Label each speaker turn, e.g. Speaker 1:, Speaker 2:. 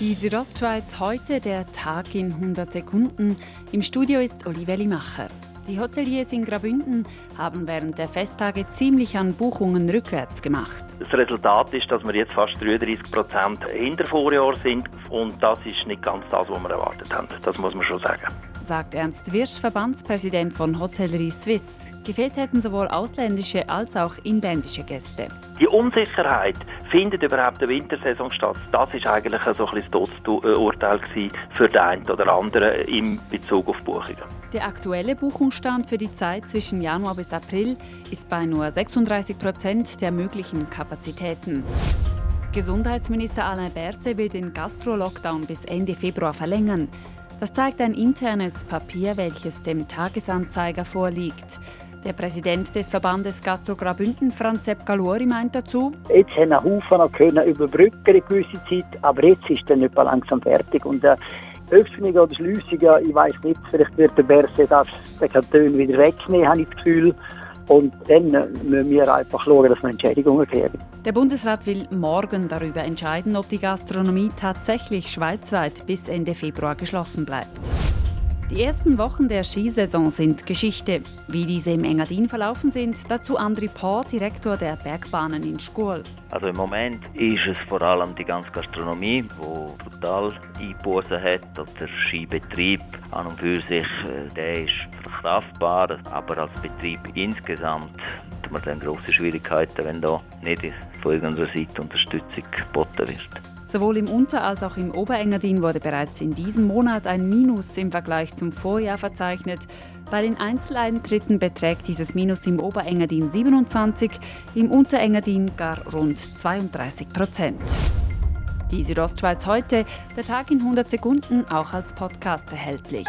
Speaker 1: Die Südostschweiz heute, der Tag in 100 Sekunden. Im Studio ist Oliveli Macher. Die Hoteliers in Grabünden haben während der Festtage ziemlich an Buchungen rückwärts gemacht.
Speaker 2: Das Resultat ist, dass wir jetzt fast 33 Prozent hinter Vorjahr sind und das ist nicht ganz das, was wir erwartet haben. Das muss man schon sagen.
Speaker 1: Sagt Ernst Wirsch, Verbandspräsident von Hotellerie Suisse. Gefehlt hätten sowohl ausländische als auch inländische Gäste.
Speaker 2: Die Unsicherheit, findet überhaupt eine Wintersaison statt, das ist eigentlich so ein das Todesurteil für den einen oder anderen in Bezug auf Buchungen.
Speaker 1: Der aktuelle Buchungsstand für die Zeit zwischen Januar bis April ist bei nur 36 Prozent der möglichen Kapazitäten. Gesundheitsminister Alain Berset will den Gastro-Lockdown bis Ende Februar verlängern. Das zeigt ein internes Papier, welches dem Tagesanzeiger vorliegt. Der Präsident des Verbandes Gastro Graubünden, Franz Sepp Galori, meint dazu,
Speaker 3: Jetzt haben ein Haufen können überbrücken eine gewisse Zeit, aber jetzt ist dann nicht langsam fertig. Und äh, Öffnung oder Schliessungen, ich weiß nicht, vielleicht wird der Berse das den Kanton wieder wegnehmen, habe ich das Gefühl. Und dann müssen wir einfach schauen, dass wir Entschädigungen kriegen.
Speaker 1: Der Bundesrat will morgen darüber entscheiden, ob die Gastronomie tatsächlich schweizweit bis Ende Februar geschlossen bleibt. Die ersten Wochen der Skisaison sind Geschichte. Wie diese im Engadin verlaufen sind, dazu André Paul, Direktor der Bergbahnen in Schkuhl.
Speaker 4: Also im Moment ist es vor allem die ganze Gastronomie, die brutal Einbußen hat. Also der Skibetrieb an und für sich, äh, der ist verkraftbar, aber als Betrieb insgesamt hat man dann große Schwierigkeiten, wenn da nicht von irgendeiner Seite Unterstützung geboten wird.
Speaker 1: Sowohl im Unter- als auch im Oberengadin wurde bereits in diesem Monat ein Minus im Vergleich zum Vorjahr verzeichnet. Bei den Einzeleintritten beträgt dieses Minus im Oberengadin 27, im Unterengadin gar rund 32 Prozent. Die Südostschweiz heute, der Tag in 100 Sekunden, auch als Podcast erhältlich.